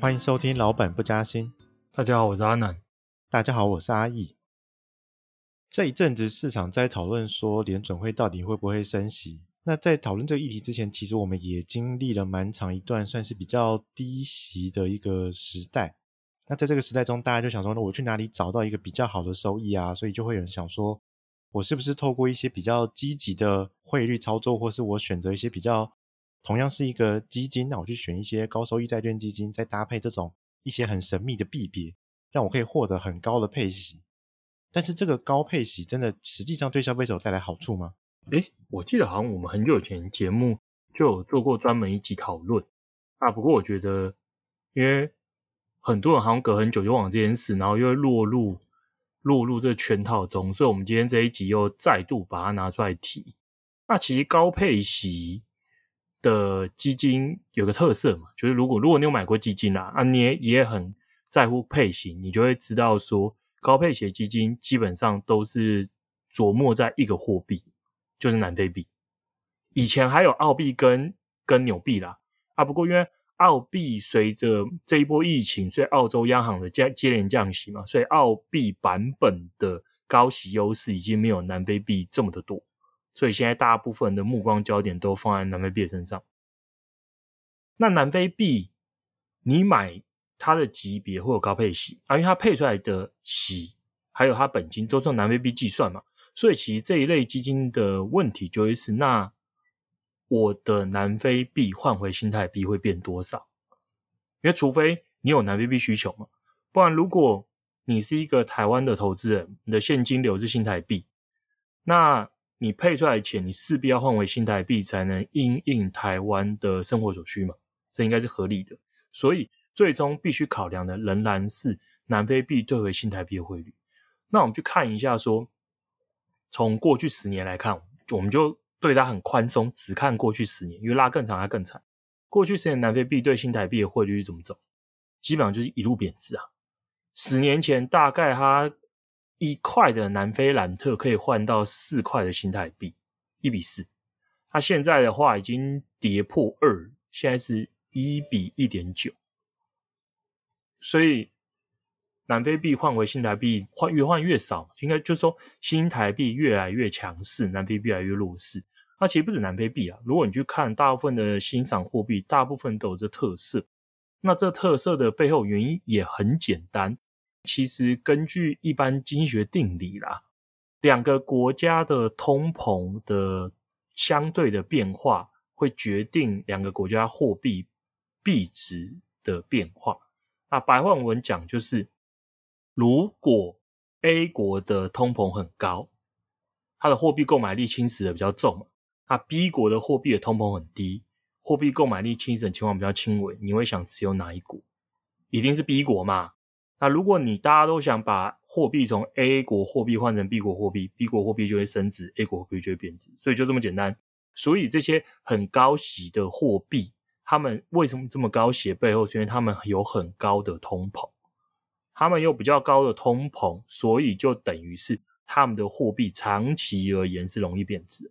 欢迎收听老板不加薪。大家好，我是阿南。大家好，我是阿易。这一阵子市场在讨论说联准会到底会不会升息。那在讨论这个议题之前，其实我们也经历了蛮长一段算是比较低息的一个时代。那在这个时代中，大家就想说，那我去哪里找到一个比较好的收益啊？所以就会有人想说，我是不是透过一些比较积极的汇率操作，或是我选择一些比较同样是一个基金，那我去选一些高收益债券基金，再搭配这种一些很神秘的币别，让我可以获得很高的配息。但是这个高配息真的实际上对消费者带来好处吗？诶，我记得好像我们很久以前节目就有做过专门一集讨论啊。不过我觉得，因为很多人好像隔很久就忘了这件事，然后又会落入落入这圈套中，所以我们今天这一集又再度把它拿出来提。那其实高配息的基金有个特色嘛，就是如果如果你有买过基金啦，啊，你也也很在乎配型，你就会知道说，高配型基金基本上都是琢磨在一个货币，就是南非币。以前还有澳币跟跟纽币啦，啊，不过因为澳币随着这一波疫情，所以澳洲央行的接接连降息嘛，所以澳币版本的高息优势已经没有南非币这么的多。所以现在大部分的目光焦点都放在南非币身上。那南非币，你买它的级别会有高配息啊，因为它配出来的息还有它本金都用南非币计算嘛。所以其实这一类基金的问题就会是：那我的南非币换回新台币会变多少？因为除非你有南非币需求嘛，不然如果你是一个台湾的投资人，你的现金流是新台币，那你配出来的钱，你势必要换为新台币，才能因应台湾的生活所需嘛？这应该是合理的。所以最终必须考量的仍然是南非币兑回新台币的汇率。那我们去看一下说，说从过去十年来看，我们就对它很宽松，只看过去十年，因为拉更长它更惨。过去十年南非币对新台币的汇率是怎么走？基本上就是一路贬值啊。十年前大概它。一块的南非兰特可以换到四块的新台币，一比四。它现在的话已经跌破二，现在是一比一点九。所以南非币换回新台币换越换越少，应该就是说新台币越来越强势，南非币越来越弱势。那其实不止南非币啊，如果你去看大部分的欣赏货币，大部分都有这特色。那这特色的背后原因也很简单。其实根据一般经济学定理啦，两个国家的通膨的相对的变化，会决定两个国家货币币值的变化。那白话文讲就是，如果 A 国的通膨很高，它的货币购买力侵蚀的比较重嘛，那 B 国的货币的通膨很低，货币购买力侵蚀的情况比较轻微，你会想持有哪一股？一定是 B 国嘛。那如果你大家都想把货币从 A 国货币换成 B 国货币，B 国货币就会升值，A 国货币就会贬值，所以就这么简单。所以这些很高息的货币，他们为什么这么高息？背后是因为他们有很高的通膨，他们有比较高的通膨，所以就等于是他们的货币长期而言是容易贬值。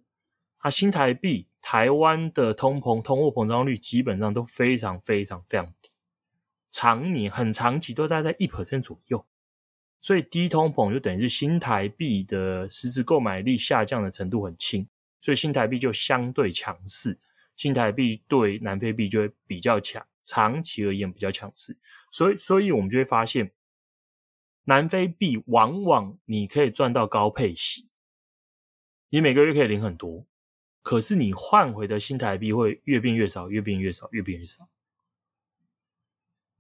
啊，新台币、台湾的通膨、通货膨胀率基本上都非常非常非常低。长年很长期都待在一 percent 左右，所以低通膨就等于是新台币的实质购买力下降的程度很轻，所以新台币就相对强势，新台币对南非币就会比较强，长期而言比较强势，所以所以我们就会发现，南非币往往你可以赚到高配息，你每个月可以领很多，可是你换回的新台币会越变越少，越变越少，越变越少。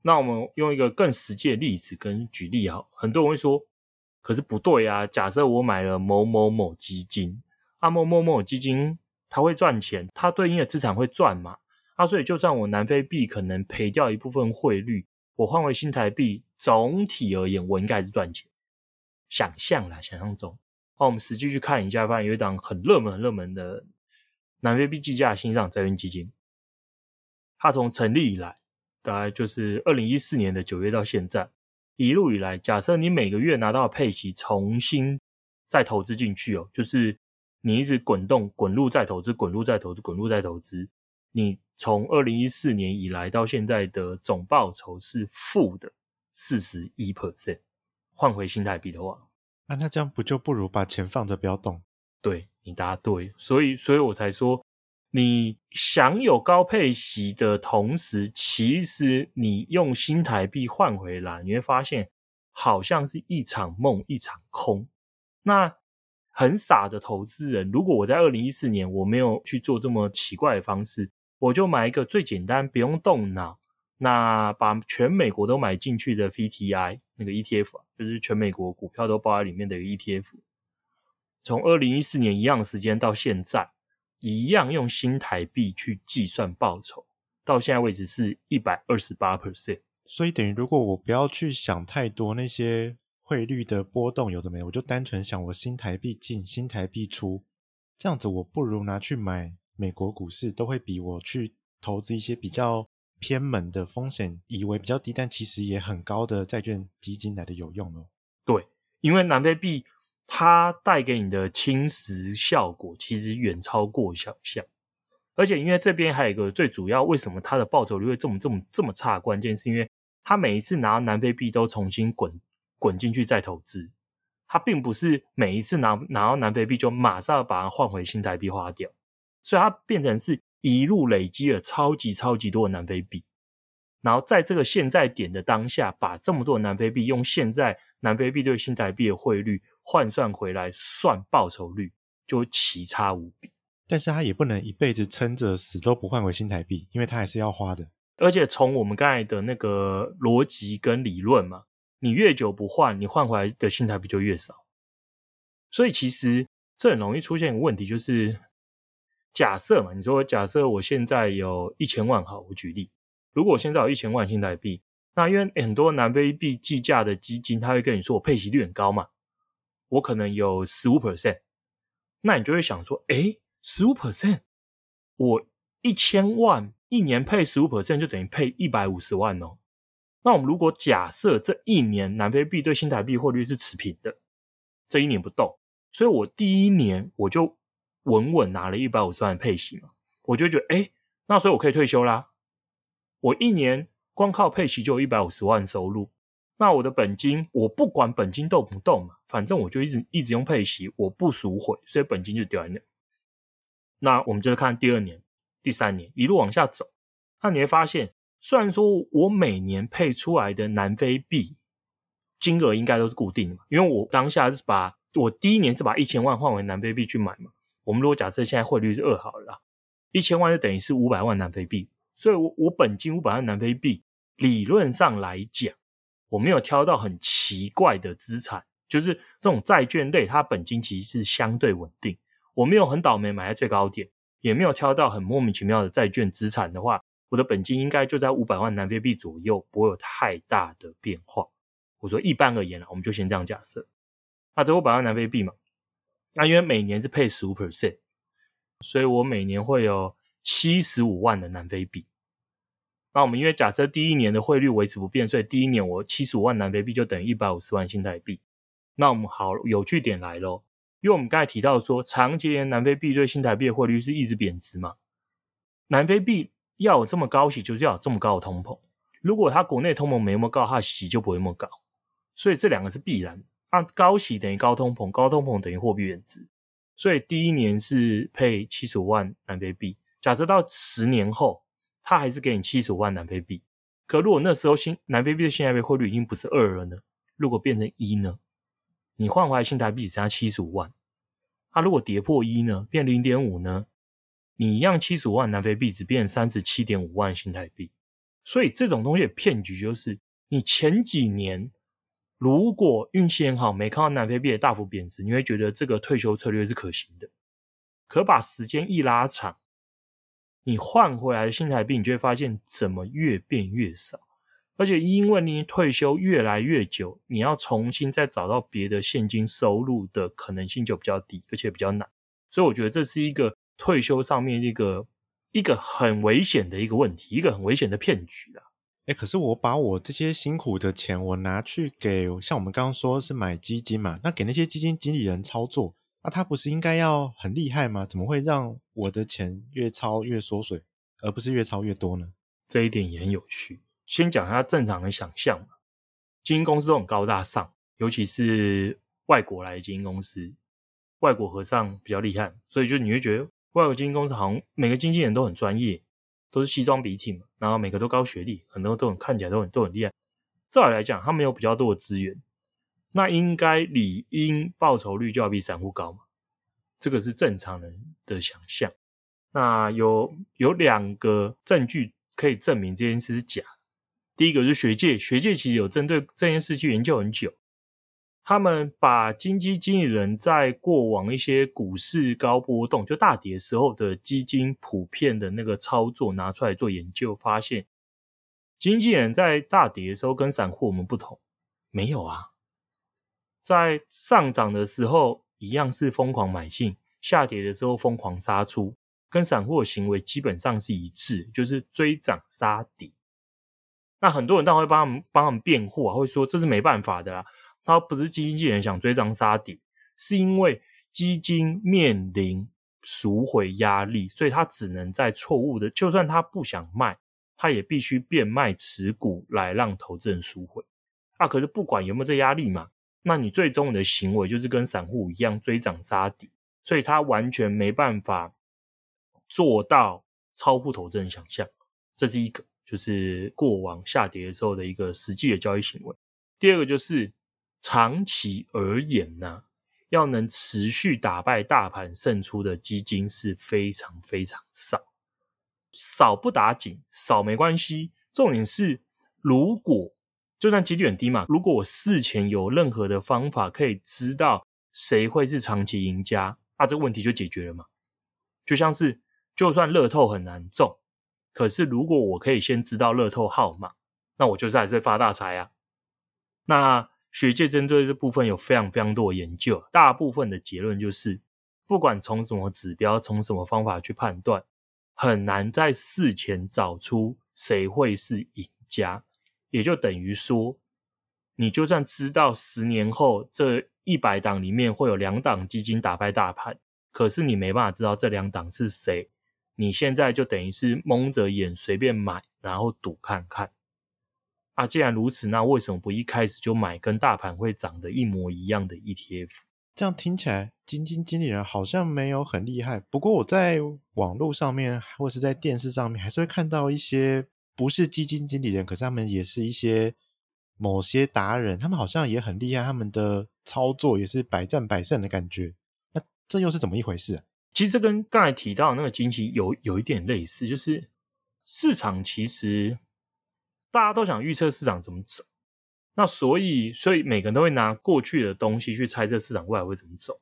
那我们用一个更实际的例子跟举例哈，很多人会说，可是不对啊。假设我买了某某某基金，啊某某某基金它会赚钱，它对应的资产会赚嘛？啊，所以就算我南非币可能赔掉一部分汇率，我换回新台币，总体而言我应该是赚钱。想象啦，想象中。那我们实际去看一下，发现有一档很热门、很热门的南非币计价新上债券基金，它从成立以来。大概就是二零一四年的九月到现在，一路以来，假设你每个月拿到配息，重新再投资进去哦，就是你一直滚动、滚入再投资、滚入再投资、滚入再投资，你从二零一四年以来到现在的总报酬是负的四十一 percent，换回新台币的话，啊，那这样不就不如把钱放着不要动？对，你答对，所以所以我才说，你享有高配息的同时，其实你用新台币换回来，你会发现好像是一场梦一场空。那很傻的投资人，如果我在二零一四年我没有去做这么奇怪的方式，我就买一个最简单不用动脑，那把全美国都买进去的 VTI 那个 ETF，就是全美国股票都包在里面的一个 ETF。从二零一四年一样时间到现在，一样用新台币去计算报酬，到现在为止是一百二十八 percent。所以等于如果我不要去想太多那些汇率的波动，有的没有，我就单纯想我新台币进，新台币出，这样子我不如拿去买美国股市，都会比我去投资一些比较偏门的风险，以为比较低，但其实也很高的债券基金来的有用哦。对，因为南非币。它带给你的侵蚀效果其实远超过想象，而且因为这边还有一个最主要，为什么它的报酬率会这么这么这么差？关键是因为它每一次拿到南非币都重新滚滚进去再投资，它并不是每一次拿拿到南非币就马上把它换回新台币花掉，所以它变成是一路累积了超级超级多的南非币，然后在这个现在点的当下，把这么多南非币用现在南非币对新台币的汇率。换算回来算报酬率就奇差无比，但是他也不能一辈子撑着死都不换回新台币，因为他还是要花的。而且从我们刚才的那个逻辑跟理论嘛，你越久不换，你换回来的新台币就越少。所以其实这很容易出现一个问题，就是假设嘛，你说假设我现在有一千万，好，我举例，如果我现在有一千万新台币，那因为很多南非币计价的基金，他会跟你说我配息率很高嘛。我可能有十五 percent，那你就会想说，诶，十五 percent，我一千万一年配十五 percent 就等于配一百五十万哦。那我们如果假设这一年南非币对新台币汇率是持平的，这一年不动，所以我第一年我就稳稳拿了一百五十万的配息嘛，我就觉得，诶，那所以我可以退休啦。我一年光靠配息就有一百五十万收入。那我的本金，我不管本金动不动嘛，反正我就一直一直用配息，我不赎回，所以本金就掉在那。那我们就看第二年、第三年一路往下走，那你会发现，虽然说我每年配出来的南非币金额应该都是固定的嘛，因为我当下是把我第一年是把一千万换为南非币去买嘛。我们如果假设现在汇率是二好了啦，一千万就等于是五百万南非币，所以我我本金五百万南非币，理论上来讲。我没有挑到很奇怪的资产，就是这种债券类，它本金其实是相对稳定。我没有很倒霉买在最高点，也没有挑到很莫名其妙的债券资产的话，我的本金应该就在五百万南非币左右，不会有太大的变化。我说一般而言啊，我们就先这样假设。那这五百万南非币嘛，那因为每年是配十五 percent，所以我每年会有七十五万的南非币。那我们因为假设第一年的汇率维持不变，所以第一年我七十五万南非币就等于一百五十万新台币。那我们好，有趣点来咯，因为我们刚才提到说，长期年南非币对新台币的汇率是一直贬值嘛。南非币要有这么高息，就是要有这么高的通膨。如果它国内通膨没那么高，它的息就不会那么高。所以这两个是必然。按高息等于高通膨，高通膨等于货币贬值。所以第一年是配七十五万南非币。假设到十年后。他还是给你七十五万南非币，可如果那时候新南非币的新台币汇率已经不是二了呢？如果变成一呢？你换回来新台币只剩下七十五万，它、啊、如果跌破一呢？变零点五呢？你一样七十五万南非币只变三十七点五万新台币，所以这种东西的骗局就是，你前几年如果运气很好，没看到南非币的大幅贬值，你会觉得这个退休策略是可行的。可把时间一拉长。你换回来的新台币，你就会发现怎么越变越少，而且因为你退休越来越久，你要重新再找到别的现金收入的可能性就比较低，而且比较难。所以我觉得这是一个退休上面一个一个很危险的一个问题，一个很危险的骗局啊！诶，可是我把我这些辛苦的钱，我拿去给像我们刚刚说是买基金嘛，那给那些基金经理人操作。那、啊、他不是应该要很厉害吗？怎么会让我的钱越超越缩水？而不是越抄越多呢？这一点也很有趣。先讲一下正常的想象嘛，基金公司都很高大上，尤其是外国来的基金公司，外国和尚比较厉害，所以就你会觉得外国基金公司好像每个经纪人都很专业，都是西装笔挺嘛，然后每个都高学历，很多都很看起来都很都很厉害。照理来讲，他们有比较多的资源，那应该理应报酬率就要比散户高嘛，这个是正常人的想象。那有有两个证据可以证明这件事是假。第一个是学界，学界其实有针对这件事去研究很久。他们把基金经理人在过往一些股市高波动，就大跌时候的基金普遍的那个操作拿出来做研究，发现经纪人在大跌的时候跟散户我们不同，没有啊，在上涨的时候一样是疯狂买进，下跌的时候疯狂杀出，跟散户的行为基本上是一致，就是追涨杀跌。那很多人当然会帮他们帮他们辩护啊，会说这是没办法的啊。他不是基金经理人想追涨杀跌，是因为基金面临赎回压力，所以他只能在错误的，就算他不想卖，他也必须变卖持股来让投资人赎回。啊，可是不管有没有这压力嘛，那你最终的行为就是跟散户一样追涨杀跌，所以他完全没办法做到超乎投资人想象。这是一个。就是过往下跌的时候的一个实际的交易行为。第二个就是长期而言呢、要能持续打败大盘胜出的基金是非常非常少，少不打紧，少没关系。重点是，如果就算几率很低嘛，如果我事前有任何的方法可以知道谁会是长期赢家，那、啊、这个问题就解决了嘛。就像是，就算乐透很难中。可是，如果我可以先知道乐透号码，那我就在这发大财啊！那学界针对这部分有非常非常多的研究，大部分的结论就是，不管从什么指标、从什么方法去判断，很难在事前找出谁会是赢家。也就等于说，你就算知道十年后这一百档里面会有两档基金打败大盘，可是你没办法知道这两档是谁。你现在就等于是蒙着眼随便买，然后赌看看。啊，既然如此，那为什么不一开始就买跟大盘会涨得一模一样的 ETF？这样听起来，基金经理人好像没有很厉害。不过我在网络上面或是在电视上面，还是会看到一些不是基金经理人，可是他们也是一些某些达人，他们好像也很厉害，他们的操作也是百战百胜的感觉。那这又是怎么一回事？其实这跟刚才提到的那个经济有有一点类似，就是市场其实大家都想预测市场怎么走，那所以所以每个人都会拿过去的东西去猜这市场未来会怎么走。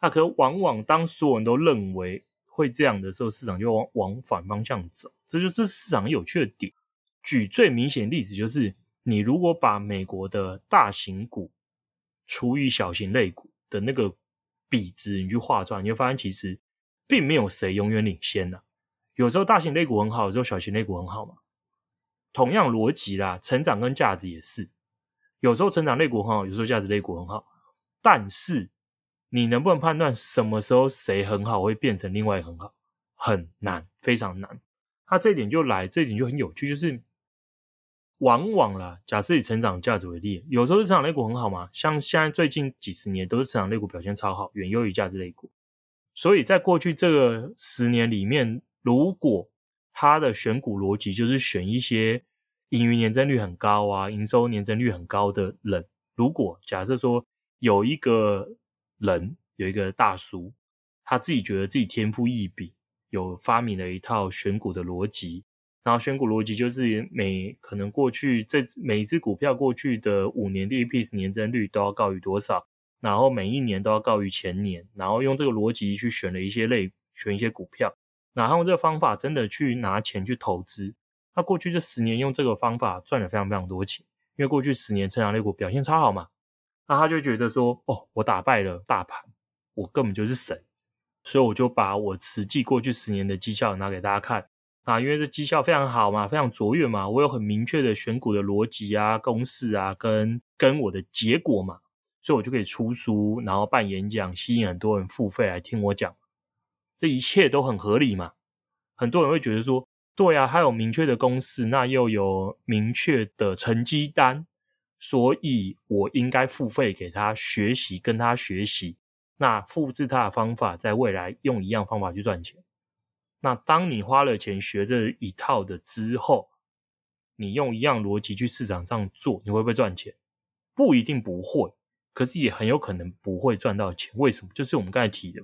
那可往往当所有人都认为会这样的时候，市场就往往反方向走，这就是市场有趣的点。举最明显的例子就是，你如果把美国的大型股除以小型类股的那个比值，你去画出来，你会发现其实。并没有谁永远领先的，有时候大型类股很好，有时候小型类股很好嘛。同样逻辑啦，成长跟价值也是，有时候成长类股很好，有时候价值类股很好。但是你能不能判断什么时候谁很好会变成另外很好？很难，非常难。它这一点就来，这一点就很有趣，就是往往啦，假设以成长价值为例，有时候是成长类股很好嘛，像现在最近几十年都是成长类股表现超好，远优于价值类股。所以在过去这个十年里面，如果他的选股逻辑就是选一些盈余年增率很高啊、营收年增率很高的人，如果假设说有一个人有一个大叔，他自己觉得自己天赋异禀，有发明了一套选股的逻辑，然后选股逻辑就是每可能过去这每一只股票过去的五年的 EPS 年增率都要高于多少？然后每一年都要高于前年，然后用这个逻辑去选了一些类，选一些股票，然后用这个方法真的去拿钱去投资。那过去这十年用这个方法赚了非常非常多钱，因为过去十年成长类股表现超好嘛。那他就觉得说，哦，我打败了大盘，我根本就是神，所以我就把我实际过去十年的绩效拿给大家看啊，因为这绩效非常好嘛，非常卓越嘛，我有很明确的选股的逻辑啊、公式啊，跟跟我的结果嘛。所以我就可以出书，然后办演讲，吸引很多人付费来听我讲，这一切都很合理嘛。很多人会觉得说，对啊，他有明确的公式，那又有明确的成绩单，所以我应该付费给他学习，跟他学习，那复制他的方法，在未来用一样方法去赚钱。那当你花了钱学这一套的之后，你用一样逻辑去市场上做，你会不会赚钱？不一定不会，可是也很有可能不会赚到钱。为什么？就是我们刚才提的，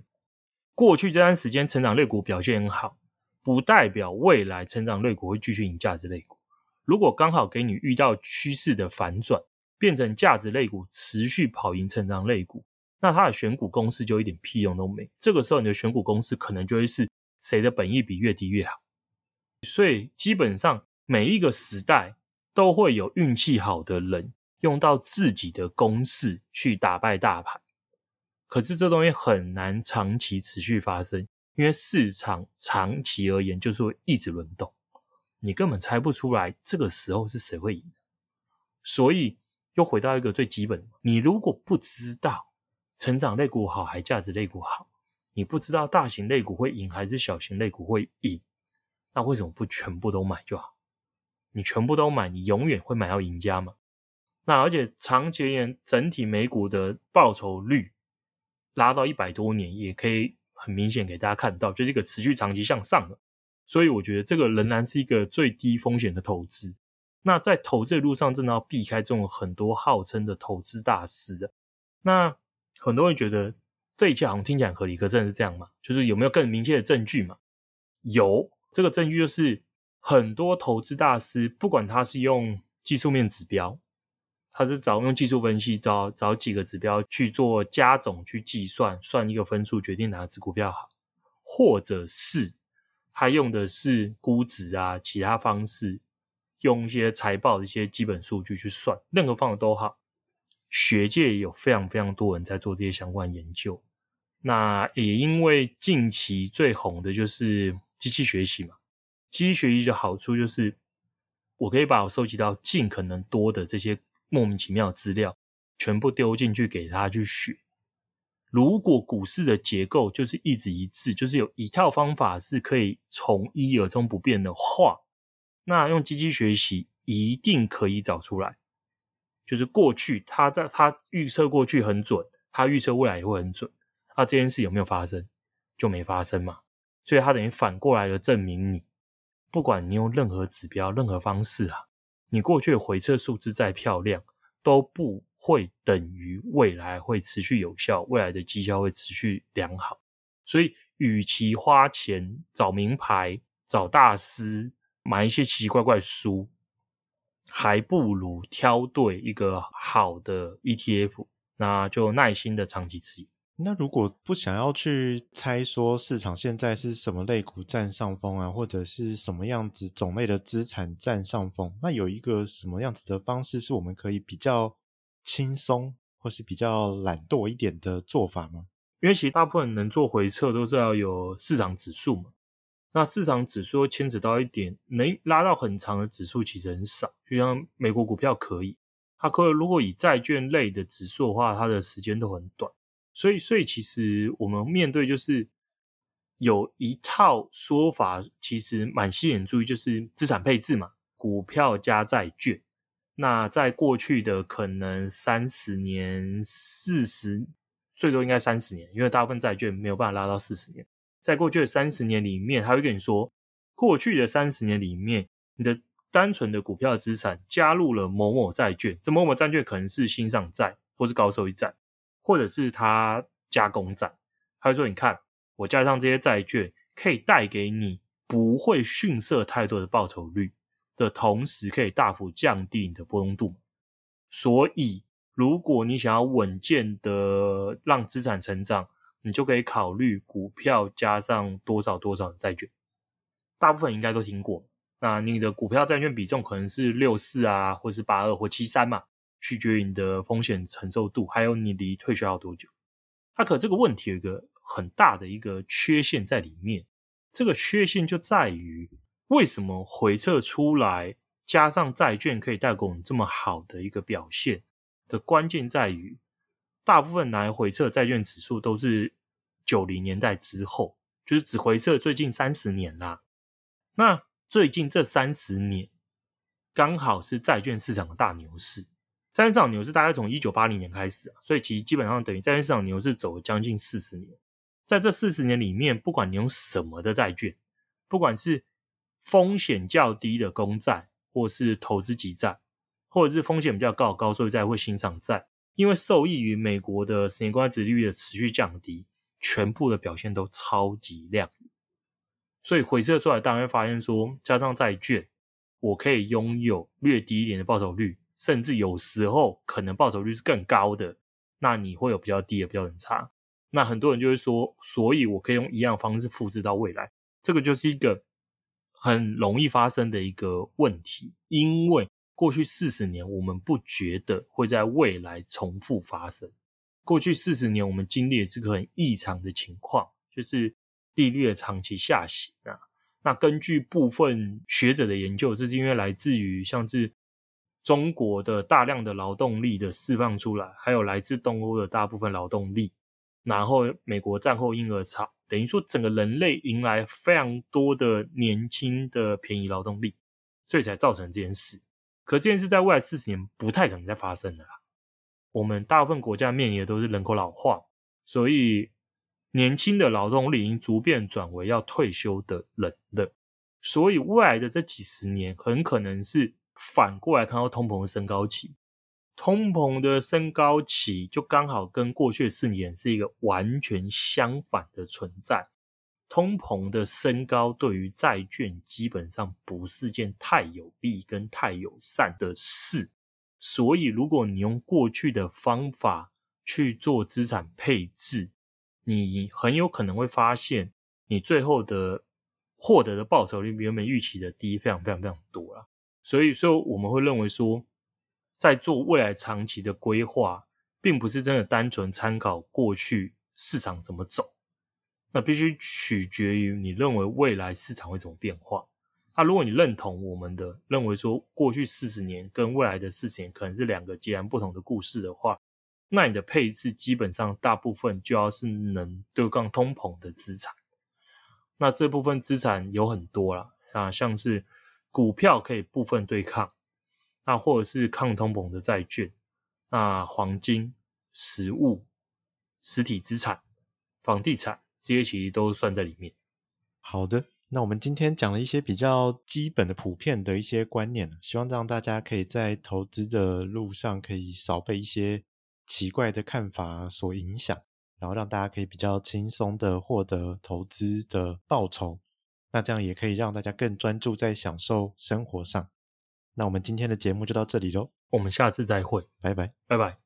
过去这段时间成长类股表现很好，不代表未来成长类股会继续赢价值类股。如果刚好给你遇到趋势的反转，变成价值类股持续跑赢成长类股，那它的选股公式就一点屁用都没。这个时候你的选股公式可能就会是谁的本意比越低越好。所以基本上。每一个时代都会有运气好的人用到自己的公式去打败大盘，可是这东西很难长期持续发生，因为市场长期而言就是会一直轮动，你根本猜不出来这个时候是谁会赢。所以又回到一个最基本，你如果不知道成长类股好还价值类股好，你不知道大型类股会赢还是小型类股会赢，那为什么不全部都买就好？你全部都买，你永远会买到赢家嘛？那而且长期而言，整体美股的报酬率拉到一百多年，也可以很明显给大家看到，就是一个持续长期向上的。所以我觉得这个仍然是一个最低风险的投资。那在投资的路上，真的要避开这种很多号称的投资大师。那很多人觉得这一切好像听起来很合理，可真的是这样吗？就是有没有更明确的证据嘛？有，这个证据就是。很多投资大师，不管他是用技术面指标，他是找用技术分析找找几个指标去做加总去计算，算一个分数决定哪只股票好，或者是他用的是估值啊，其他方式用一些财报的一些基本数据去算，任何方法都好。学界也有非常非常多人在做这些相关研究。那也因为近期最红的就是机器学习嘛。机器学习的好处就是，我可以把我收集到尽可能多的这些莫名其妙的资料，全部丢进去给他去学。如果股市的结构就是一直一致，就是有一套方法是可以从一而终不变的话，那用机器学习一定可以找出来。就是过去他在他预测过去很准，他预测未来也会很准。那这件事有没有发生？就没发生嘛。所以他等于反过来的证明你。不管你用任何指标、任何方式啊，你过去的回测数字再漂亮，都不会等于未来会持续有效，未来的绩效会持续良好。所以，与其花钱找名牌、找大师买一些奇奇怪怪的书，还不如挑对一个好的 ETF，那就耐心的长期持有。那如果不想要去猜说市场现在是什么类股占上风啊，或者是什么样子种类的资产占上风，那有一个什么样子的方式是我们可以比较轻松或是比较懒惰一点的做法吗？因为其实大部分能做回撤都是要有市场指数嘛。那市场指数牵扯到一点，能拉到很长的指数其实很少，就像美国股票可以，它可如果以债券类的指数的话，它的时间都很短。所以，所以其实我们面对就是有一套说法，其实蛮吸引注意，就是资产配置嘛，股票加债券。那在过去的可能三十年、四十，最多应该三十年，因为大部分债券没有办法拉到四十年。在过去的三十年里面，他会跟你说，过去的三十年里面，你的单纯的股票资产加入了某某债券，这某某债券可能是新上债或是高收益债。或者是他加工债，他会说：“你看，我加上这些债券，可以带给你不会逊色太多的报酬率的同时，可以大幅降低你的波动度。所以，如果你想要稳健的让资产成长，你就可以考虑股票加上多少多少的债券。大部分应该都听过。那你的股票债券比重可能是六四啊，或是八二或七三嘛。”取决于你的风险承受度，还有你离退休要多久。那可这个问题有一个很大的一个缺陷在里面，这个缺陷就在于为什么回测出来加上债券可以带给我们这么好的一个表现的关键在于，大部分来回测债券指数都是九零年代之后，就是只回测最近三十年啦。那最近这三十年刚好是债券市场的大牛市。债券市场牛市大概从一九八零年开始啊，所以其实基本上等于债券市场牛市走了将近四十年。在这四十年里面，不管你用什么的债券，不管是风险较低的公债，或是投资级债，或者是风险比较高的高收益债或新上债，因为受益于美国的十年国债殖利率的持续降低，全部的表现都超级亮。所以回测出来，当然会发现说，加上债券，我可以拥有略低一点的报酬率，甚至有时候可能报酬率是更高的，那你会有比较低的标准差。那很多人就会说，所以我可以用一样方式复制到未来，这个就是一个很容易发生的一个问题，因为过去四十年我们不觉得会在未来重复发生。过去四十年我们经历的是个很异常的情况，就是利率的长期下行啊。那根据部分学者的研究，这是因为来自于像是中国的大量的劳动力的释放出来，还有来自东欧的大部分劳动力。然后，美国战后婴儿潮，等于说整个人类迎来非常多的年轻的便宜劳动力，所以才造成这件事。可这件事在未来四十年不太可能再发生了啦。我们大部分国家面临的都是人口老化，所以年轻的劳动力已经逐渐转为要退休的人了。所以未来的这几十年，很可能是反过来看到通膨的升高期。通膨的升高期就刚好跟过去的四年是一个完全相反的存在。通膨的升高对于债券基本上不是件太有利跟太友善的事。所以，如果你用过去的方法去做资产配置，你很有可能会发现，你最后的获得的报酬率比原本预期的低，非常非常非常多啦。所以说，我们会认为说。在做未来长期的规划，并不是真的单纯参考过去市场怎么走，那必须取决于你认为未来市场会怎么变化。那如果你认同我们的认为说，过去四十年跟未来的四十年可能是两个截然不同的故事的话，那你的配置基本上大部分就要是能对抗通膨的资产。那这部分资产有很多啦，啊，像是股票可以部分对抗。那或者是抗通膨的债券，那黄金、实物、实体资产、房地产这些其实都算在里面。好的，那我们今天讲了一些比较基本的、普遍的一些观念，希望让大家可以在投资的路上可以少被一些奇怪的看法所影响，然后让大家可以比较轻松的获得投资的报酬。那这样也可以让大家更专注在享受生活上。那我们今天的节目就到这里喽，我们下次再会，拜拜，拜拜。